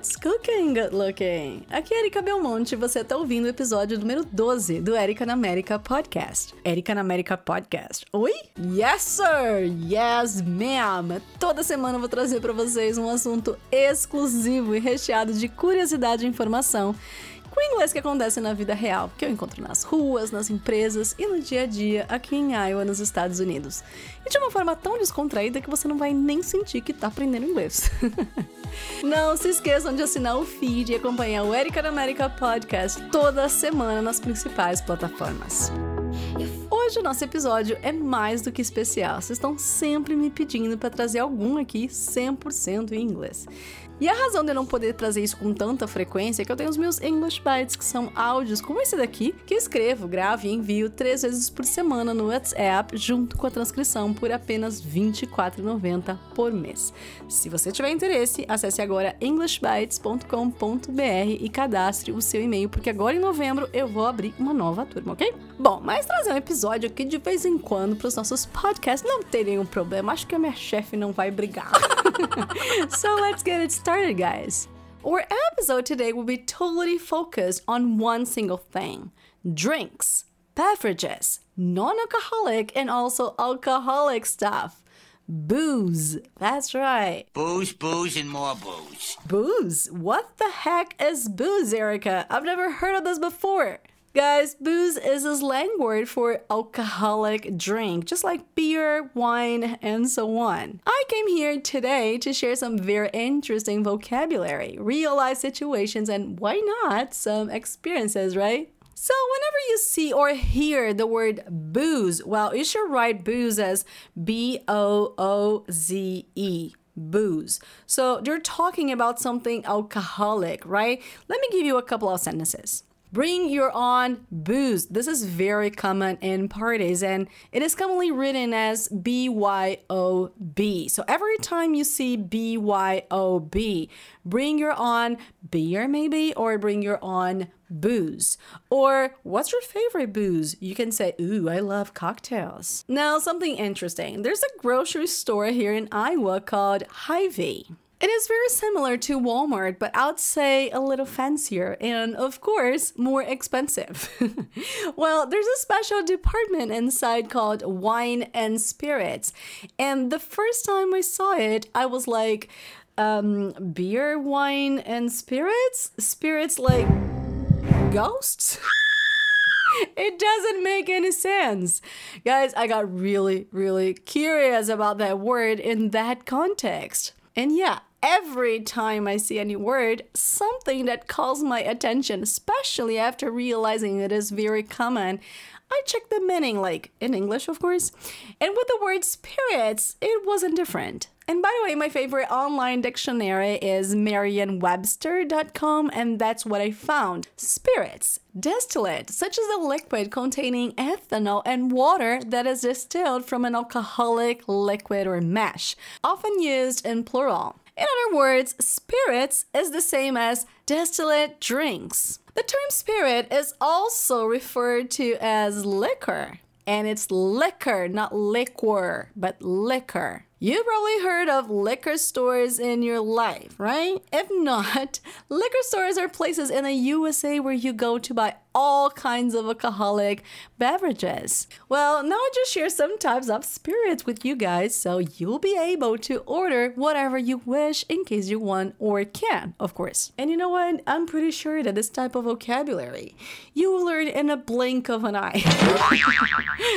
What's cooking, good looking? Aqui é Erika Belmonte e você está ouvindo o episódio número 12 do Erika na América Podcast. Erika na América Podcast. Oi? Yes, sir! Yes, ma'am! Toda semana eu vou trazer para vocês um assunto exclusivo e recheado de curiosidade e informação com o inglês que acontece na vida real, que eu encontro nas ruas, nas empresas e no dia a dia aqui em Iowa, nos Estados Unidos. E de uma forma tão descontraída que você não vai nem sentir que tá aprendendo inglês. não se esqueçam de assinar o feed e acompanhar o Erika America Podcast toda semana nas principais plataformas. Hoje o nosso episódio é mais do que especial. Vocês estão sempre me pedindo para trazer algum aqui 100% em inglês. E a razão de eu não poder trazer isso com tanta frequência é que eu tenho os meus English Bites, que são áudios como esse daqui, que escrevo, gravo e envio três vezes por semana no WhatsApp, junto com a transcrição, por apenas R$ 24,90 por mês. Se você tiver interesse, acesse agora englishbites.com.br e cadastre o seu e-mail, porque agora em novembro eu vou abrir uma nova turma, ok? Bom, mas trazer um episódio aqui de vez em quando para os nossos podcasts não tem nenhum problema. Acho que a minha chefe não vai brigar. so let's get it started, guys. Our episode today will be totally focused on one single thing drinks, beverages, non alcoholic, and also alcoholic stuff. Booze. That's right. Booze, booze, and more booze. Booze? What the heck is booze, Erika? I've never heard of this before. Guys, booze is a slang word for alcoholic drink, just like beer, wine, and so on. I came here today to share some very interesting vocabulary, real life situations, and why not some experiences, right? So, whenever you see or hear the word booze, well, you should write booze as B O O Z E booze. So they're talking about something alcoholic, right? Let me give you a couple of sentences. Bring your own booze. This is very common in parties and it is commonly written as BYOB. So every time you see BYOB, bring your own beer maybe or bring your own booze. Or what's your favorite booze? You can say, Ooh, I love cocktails. Now, something interesting. There's a grocery store here in Iowa called Hy-Vee. It is very similar to Walmart, but I'd say a little fancier and, of course, more expensive. well, there's a special department inside called Wine and Spirits. And the first time I saw it, I was like, um, beer, wine, and spirits? Spirits like ghosts? it doesn't make any sense. Guys, I got really, really curious about that word in that context. And yeah, every time I see any word, something that calls my attention, especially after realizing it is very common, I check the meaning, like in English, of course. And with the word spirits, it wasn't different. And by the way, my favorite online dictionary is merriam-webster.com, and that's what I found. Spirits, distillate, such as a liquid containing ethanol and water that is distilled from an alcoholic liquid or mash, often used in plural. In other words, spirits is the same as distillate drinks. The term spirit is also referred to as liquor, and it's liquor, not liquor, but liquor. You probably heard of liquor stores in your life, right? If not, liquor stores are places in the USA where you go to buy all kinds of alcoholic beverages. Well, now I just share some types of spirits with you guys so you'll be able to order whatever you wish in case you want or can, of course. And you know what? I'm pretty sure that this type of vocabulary you will learn in a blink of an eye.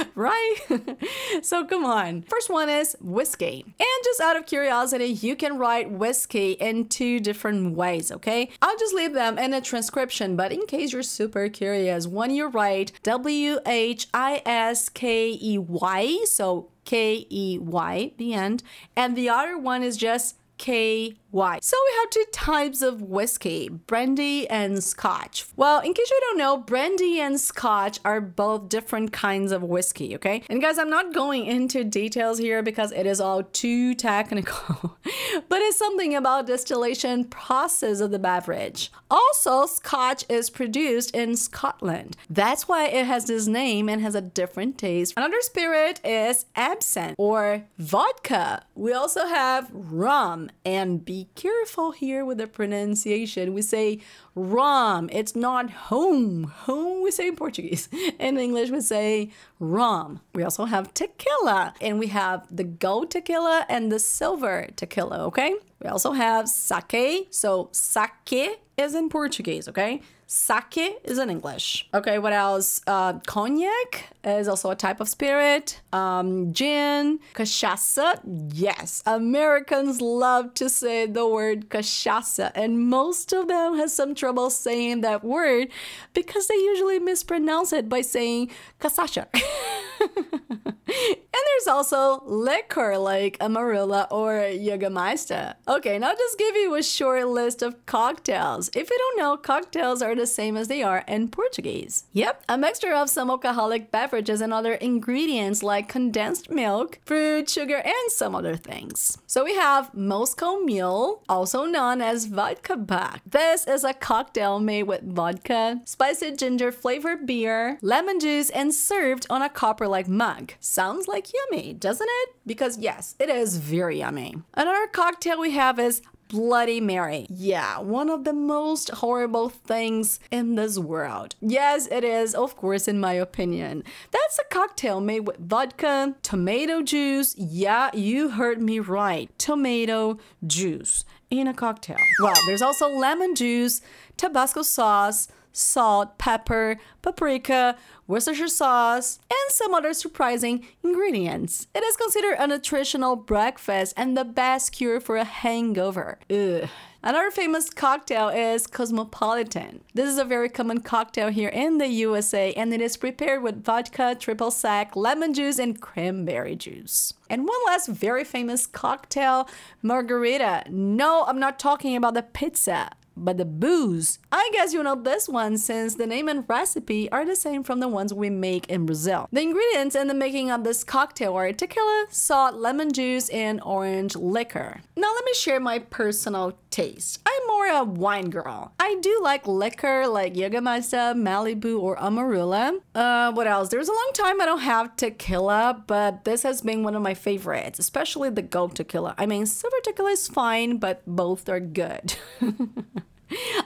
right? so come on. First one is whiskey. And just out of curiosity, you can write whiskey in two different ways, okay? I'll just leave them in a transcription, but in case you're super curious, when you write W H I S K E Y, so K E Y, the end, and the other one is just K Y. So we have two types of whiskey, brandy and scotch. Well, in case you don't know, brandy and scotch are both different kinds of whiskey, okay? And guys, I'm not going into details here because it is all too technical. but it's something about distillation process of the beverage. Also, scotch is produced in Scotland. That's why it has this name and has a different taste. Another spirit is absinthe or vodka. We also have rum and beer careful here with the pronunciation. We say rum. It's not home. Home we say in Portuguese. In English we say rum. We also have tequila and we have the gold tequila and the silver tequila, okay? We also have sake. So sake is in Portuguese, okay? Sake is in English. Okay, what else? Uh, cognac is also a type of spirit. Um, gin, cachaça. Yes, Americans love to say the word cachaça, and most of them has some trouble saying that word because they usually mispronounce it by saying cachaça. and there's also liquor like Amarula or Jägermeister. Okay, now just give you a short list of cocktails. If you don't know, cocktails are the same as they are in Portuguese. Yep, a mixture of some alcoholic beverages and other ingredients like condensed milk, fruit, sugar, and some other things. So we have Moscow Mule, also known as vodka buck. This is a cocktail made with vodka, spicy ginger flavored beer, lemon juice, and served on a copper like mug. Sounds like yummy, doesn't it? Because yes, it is very yummy. Another cocktail we have is Bloody Mary. Yeah, one of the most horrible things in this world. Yes, it is, of course, in my opinion. That's a cocktail made with vodka, tomato juice. Yeah, you heard me right. Tomato juice in a cocktail. Well, there's also lemon juice, Tabasco sauce, salt, pepper, paprika, Worcestershire sauce, and some other surprising ingredients. It is considered a nutritional breakfast and the best cure for a hangover. Ugh. Another famous cocktail is Cosmopolitan. This is a very common cocktail here in the USA and it is prepared with vodka, triple sec, lemon juice, and cranberry juice. And one last very famous cocktail, margarita. No, I'm not talking about the pizza but the booze. I guess you know this one since the name and recipe are the same from the ones we make in Brazil. The ingredients in the making of this cocktail are tequila, salt, lemon juice, and orange liquor. Now let me share my personal taste. I'm more a wine girl. I do like liquor like Jägermeister, Malibu, or Amarula. Uh, what else? There's a long time I don't have tequila, but this has been one of my favorites, especially the gold tequila. I mean, silver tequila is fine, but both are good.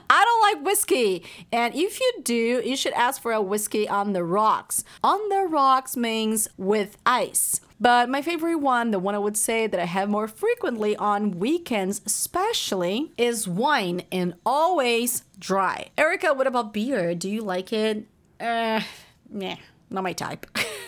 I don't like whiskey. And if you do, you should ask for a whiskey on the rocks. On the rocks means with ice. But my favorite one, the one I would say that I have more frequently on weekends, especially, is wine and always dry. Erika, what about beer? Do you like it? Uh, nah, not my type.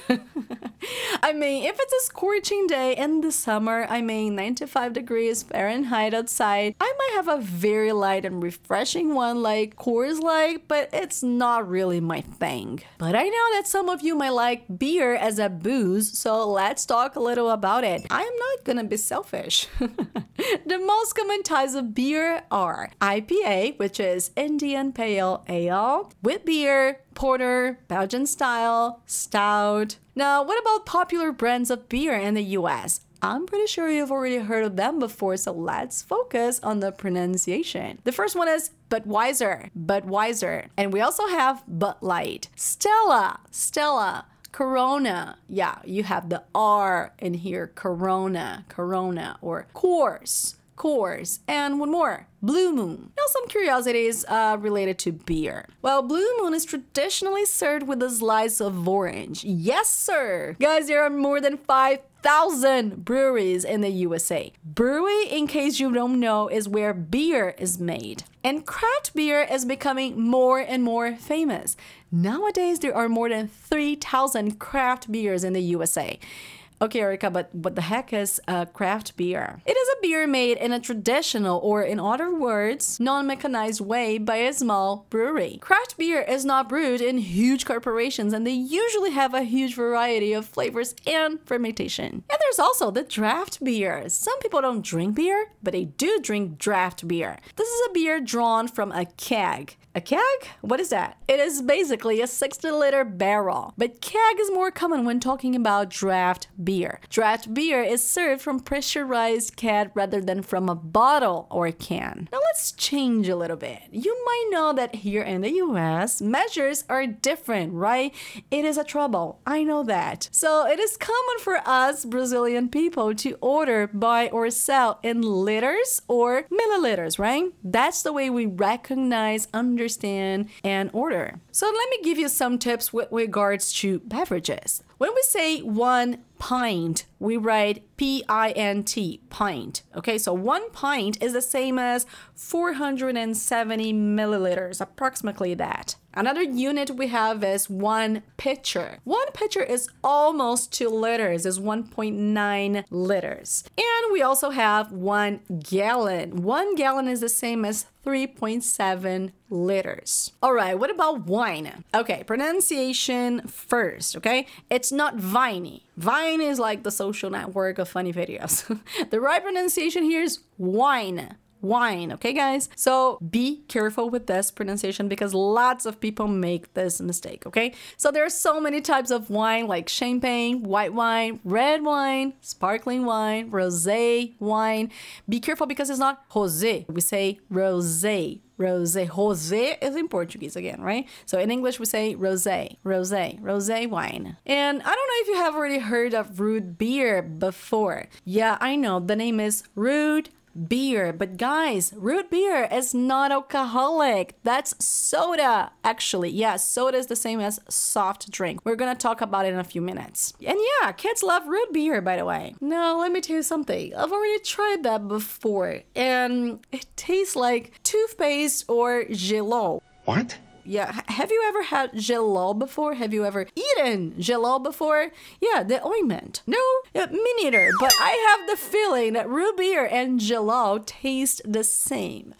I mean, if it's a scorching day in the summer, I mean 95 degrees Fahrenheit outside, I might have a very light and refreshing one like Coors Light, but it's not really my thing. But I know that some of you might like beer as a booze, so let's talk a little about it. I am not gonna be selfish. the most common types of beer are IPA, which is Indian Pale Ale, wheat beer, porter, Belgian style, stout. Now, what about popular brands of beer in the US? I'm pretty sure you've already heard of them before, so let's focus on the pronunciation. The first one is Budweiser, Budweiser. And we also have Bud Light, Stella, Stella. Corona. Yeah, you have the R in here. Corona, Corona, or Coors, Coors, and one more, Blue Moon. Now, some curiosities uh, related to beer. Well, Blue Moon is traditionally served with a slice of orange. Yes, sir. Guys, there are more than 5,000 breweries in the USA. Brewery, in case you don't know, is where beer is made. And craft beer is becoming more and more famous. Nowadays, there are more than 3,000 craft beers in the USA. Okay, Erika, but what the heck is a craft beer? It is a beer made in a traditional, or in other words, non mechanized way by a small brewery. Craft beer is not brewed in huge corporations and they usually have a huge variety of flavors and fermentation. And there's also the draft beer. Some people don't drink beer, but they do drink draft beer. This is a beer drawn from a keg. A A keg? What is that? It is basically a 60 liter barrel, but keg is more common when talking about draft beer. Draft beer is served from pressurized keg rather than from a bottle or can. Now let's change a little bit. You might know that here in the US, measures are different, right? It is a trouble. I know that. So it is common for us Brazilian people to order, buy, or sell in liters or milliliters, right? That's the way we recognize, understand, and order. So let me give you some tips with regards to beverages. When we say one pint, we write P I N T, pint. Okay, so one pint is the same as 470 milliliters, approximately that. Another unit we have is one pitcher. One pitcher is almost two liters, is 1.9 liters. And we also have one gallon. One gallon is the same as 3.7 liters. All right, what about wine? Okay, pronunciation first, okay? It's not viney. Vine is like the social network of funny videos. the right pronunciation here is wine wine. Okay, guys? So be careful with this pronunciation because lots of people make this mistake. Okay, so there are so many types of wine like champagne, white wine, red wine, sparkling wine, rose wine. Be careful because it's not rosé. We say rose. Rose. Rose is in Portuguese again, right? So in English we say rose, rose, rose wine. And I don't know if you have already heard of root beer before. Yeah, I know the name is root beer. But guys, root beer is not alcoholic. That's soda. Actually, yeah, soda is the same as soft drink. We're gonna talk about it in a few minutes. And yeah, kids love root beer, by the way. Now, let me tell you something. I've already tried that before, and it tastes like toothpaste or Gelol. What? Yeah. Have you ever had Gelol before? Have you ever eaten Gelol before? Yeah, the ointment. No, yeah, me neither. But I have the feeling that root beer and Gelol taste the same.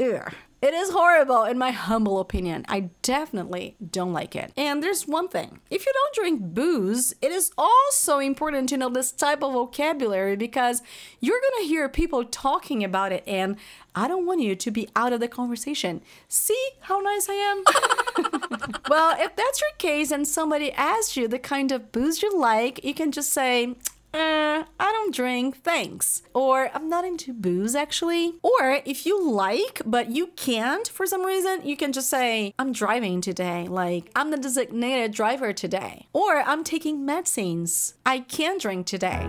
Ugh. It is horrible, in my humble opinion. I definitely don't like it. And there's one thing if you don't drink booze, it is also important to know this type of vocabulary because you're gonna hear people talking about it, and I don't want you to be out of the conversation. See how nice I am? well, if that's your case and somebody asks you the kind of booze you like, you can just say, uh, I don't drink, thanks. Or I'm not into booze actually. Or if you like, but you can't for some reason, you can just say, I'm driving today. Like, I'm the designated driver today. Or I'm taking medicines. I can't drink today.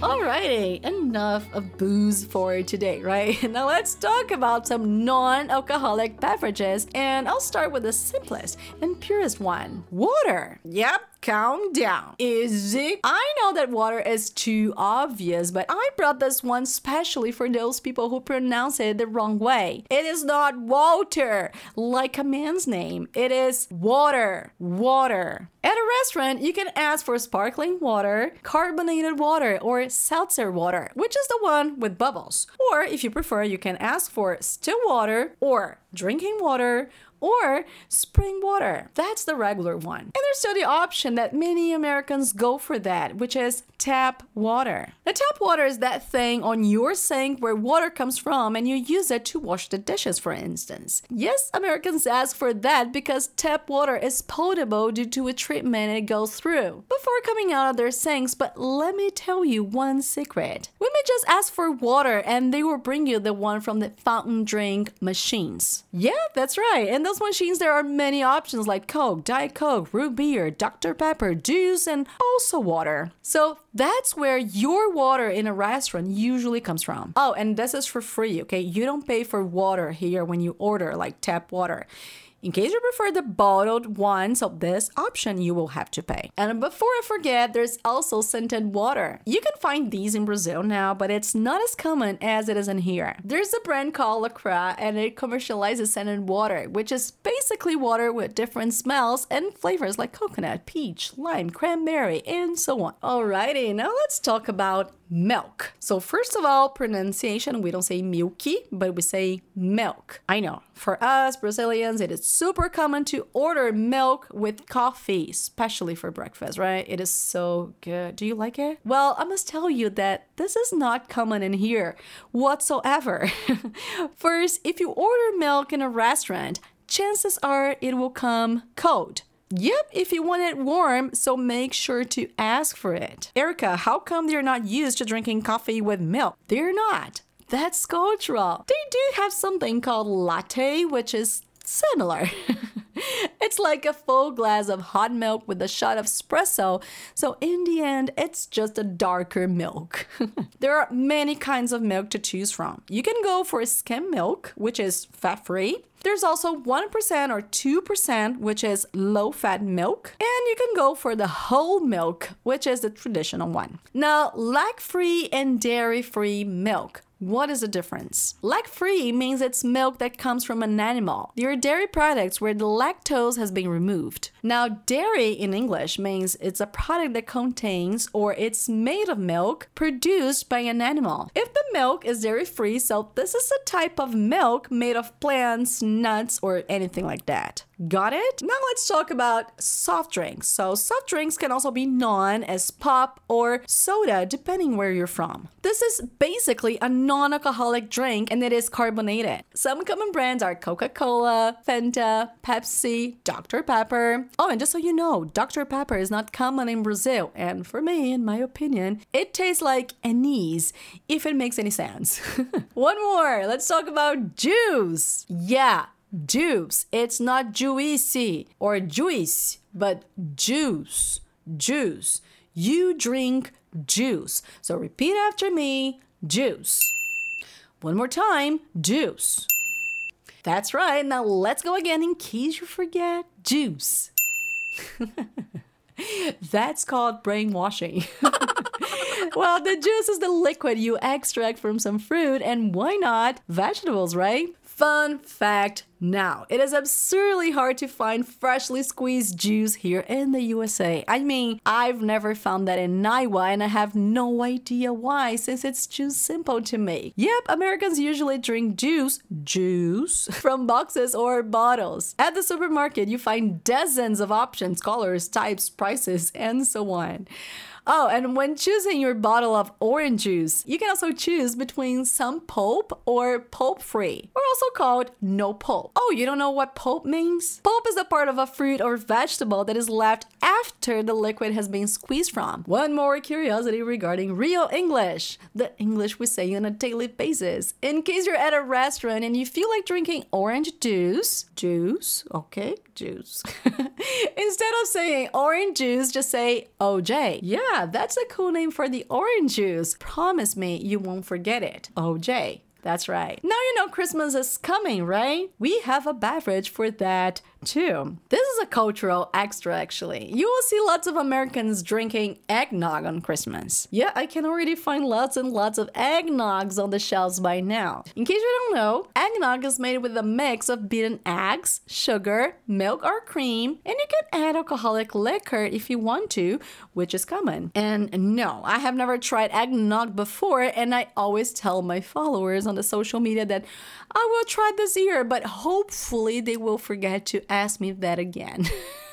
Alrighty, enough of booze for today, right? Now let's talk about some non alcoholic beverages, and I'll start with the simplest and purest one water. Yep, calm down. Is it? I know that water is too obvious, but I brought this one specially for those people who pronounce it the wrong way. It is not water, like a man's name. It is water. Water. At a restaurant, you can ask for sparkling water, carbonated water, or seltzer water, which is the one with bubbles. Or if you prefer, you can ask for still water or drinking water or spring water. That's the regular one. And there's still the option that many Americans go for that, which is tap water. The tap water is that thing on your sink where water comes from and you use it to wash the dishes, for instance. Yes, Americans ask for that because tap water is potable due to a treatment it goes through before coming out of their sinks. But let me tell you one secret. May just ask for water and they will bring you the one from the fountain drink machines. Yeah, that's right. And those machines, there are many options like Coke, Diet Coke, root beer, Dr. Pepper, juice, and also water. So that's where your water in a restaurant usually comes from. Oh, and this is for free, okay? You don't pay for water here when you order like tap water. In case you prefer the bottled ones of this option, you will have to pay. And before I forget, there's also scented water. You can find these in Brazil now, but it's not as common as it is in here. There's a brand called LaCroix, and it commercializes scented water, which is basically water with different smells and flavors like coconut, peach, lime, cranberry, and so on. Alrighty, now let's talk about milk. So first of all, pronunciation, we don't say milky, but we say milk. I know, for us Brazilians, it is super common to order milk with coffee, especially for breakfast, right? It is so good. Do you like it? Well, I must tell you that this is not common in here whatsoever. First, if you order milk in a restaurant, chances are it will come cold. Yep, if you want it warm, so make sure to ask for it. Erika, how come they're not used to drinking coffee with milk? They're not. That's cultural. They do have something called latte, which is similar. it's like a full glass of hot milk with a shot of espresso. So, in the end, it's just a darker milk. there are many kinds of milk to choose from. You can go for skim milk, which is fat free. There's also 1% or 2%, which is low fat milk. And you can go for the whole milk, which is the traditional one. Now, lact free and dairy free milk. What is the difference? Lact free means it's milk that comes from an animal. There are dairy products where the lactose has been removed. Now, dairy in English means it's a product that contains or it's made of milk produced by an animal. If the milk is dairy free, so this is a type of milk made of plants, nuts, or anything like that. Got it? Now let's talk about soft drinks. So, soft drinks can also be known as pop or soda, depending where you're from. This is basically a non alcoholic drink and it is carbonated. Some common brands are Coca Cola, Fanta, Pepsi, Dr. Pepper. Oh, and just so you know, Dr. Pepper is not common in Brazil. And for me, in my opinion, it tastes like anise, if it makes any sense. One more. Let's talk about juice. Yeah juice. It's not juicy or juice, but juice. Juice. You drink juice. So repeat after me juice. One more time juice. That's right. Now let's go again in case you forget juice. That's called brainwashing. well, the juice is the liquid you extract from some fruit, and why not vegetables, right? Fun fact now, it is absurdly hard to find freshly squeezed juice here in the USA. I mean, I've never found that in Iowa and I have no idea why since it's too simple to make. Yep, Americans usually drink juice, juice, from boxes or bottles. At the supermarket, you find dozens of options, colors, types, prices, and so on. Oh, and when choosing your bottle of orange juice, you can also choose between some pulp or pulp free, or also called no pulp. Oh, you don't know what pulp means? Pulp is a part of a fruit or vegetable that is left after the liquid has been squeezed from. One more curiosity regarding real English the English we say on a daily basis. In case you're at a restaurant and you feel like drinking orange juice, juice, okay, juice. Instead of saying orange juice, just say OJ. Yeah, that's a cool name for the orange juice. Promise me you won't forget it. OJ. That's right. Now you know Christmas is coming, right? We have a beverage for that too. This is a cultural extra, actually. You will see lots of Americans drinking eggnog on Christmas. Yeah, I can already find lots and lots of eggnogs on the shelves by now. In case you don't know, eggnog is made with a mix of beaten eggs, sugar, milk, or cream, and you can add alcoholic liquor if you want to, which is common. And no, I have never tried eggnog before, and I always tell my followers on the social media that I will try this year, but hopefully they will forget to ask me that again.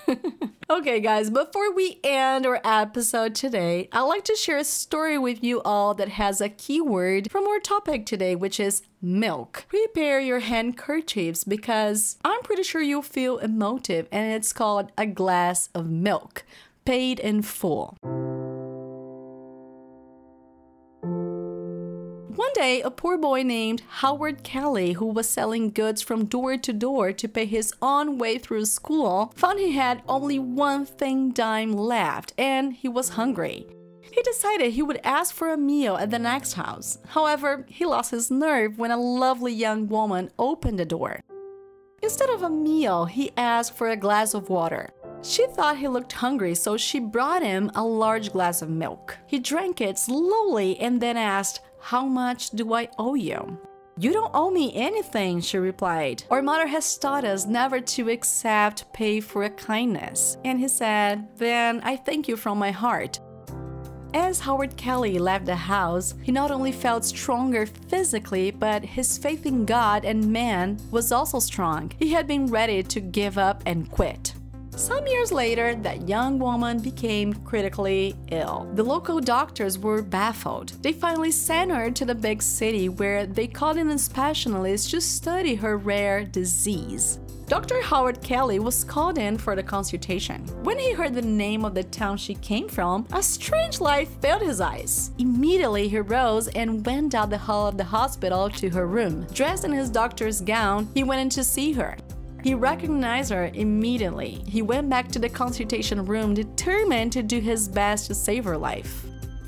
okay, guys, before we end our episode today, I'd like to share a story with you all that has a keyword from our topic today, which is milk. Prepare your handkerchiefs because I'm pretty sure you'll feel emotive, and it's called a glass of milk, paid in full. Day, a poor boy named Howard Kelly, who was selling goods from door to door to pay his own way through school, found he had only one thing dime left and he was hungry. He decided he would ask for a meal at the next house. However, he lost his nerve when a lovely young woman opened the door. Instead of a meal, he asked for a glass of water. She thought he looked hungry, so she brought him a large glass of milk. He drank it slowly and then asked, how much do I owe you? You don't owe me anything, she replied. Our mother has taught us never to accept pay for a kindness. And he said, Then I thank you from my heart. As Howard Kelly left the house, he not only felt stronger physically, but his faith in God and man was also strong. He had been ready to give up and quit. Some years later, that young woman became critically ill. The local doctors were baffled. They finally sent her to the big city where they called in a specialist to study her rare disease. Dr. Howard Kelly was called in for the consultation. When he heard the name of the town she came from, a strange light filled his eyes. Immediately, he rose and went down the hall of the hospital to her room. Dressed in his doctor's gown, he went in to see her. He recognized her immediately. He went back to the consultation room determined to do his best to save her life.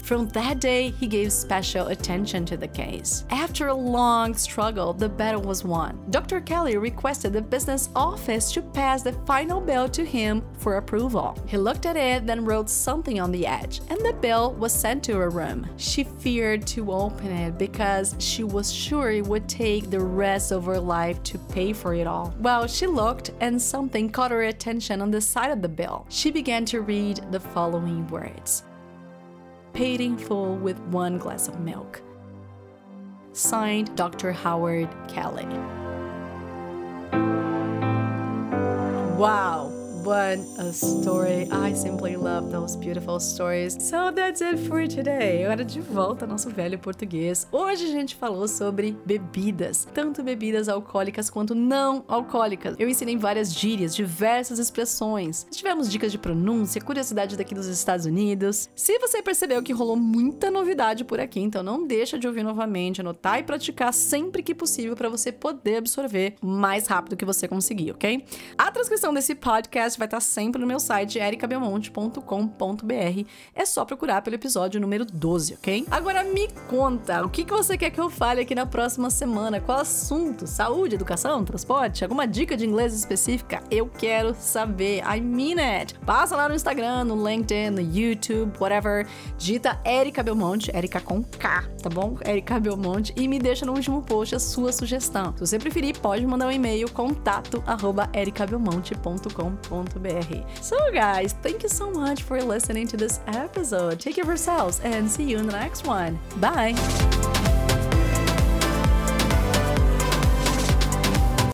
From that day, he gave special attention to the case. After a long struggle, the battle was won. Dr. Kelly requested the business office to pass the final bill to him for approval. He looked at it, then wrote something on the edge, and the bill was sent to her room. She feared to open it because she was sure it would take the rest of her life to pay for it all. Well, she looked, and something caught her attention on the side of the bill. She began to read the following words in full with one glass of milk. Signed Dr. Howard Kelly. Wow, what a story! I simply love those beautiful stories. So that's it for today. Hora de volta ao nosso velho português. Hoje a gente falou sobre bebidas, tanto bebidas alcoólicas quanto não alcoólicas. Eu ensinei várias gírias, diversas expressões. Tivemos dicas de pronúncia, curiosidade daqui dos Estados Unidos. Se você percebeu que rolou muita novidade por aqui, então não deixa de ouvir novamente, anotar e praticar sempre que possível para você poder absorver mais rápido que você conseguir, ok? A transcrição desse podcast vai estar sempre no meu site ericabelmonte.com.br. É só procurar pelo episódio número 12, ok? Agora me conta, o que, que você quer que eu fale aqui na próxima semana? Qual assunto? Saúde, educação, transporte? Alguma dica de inglês específica? Eu quero saber. I mean it. Passa lá no Instagram, no LinkedIn, no YouTube, whatever. Digita Erika Belmonte, Erika com K, tá bom? Erika Belmonte e me deixa no último post a sua sugestão. Se você preferir, pode mandar um e-mail contato arroba ericabelmonte.com.br so, guys, thank you so much for listening to this episode. Take care of yourselves and see you in the next one. Bye.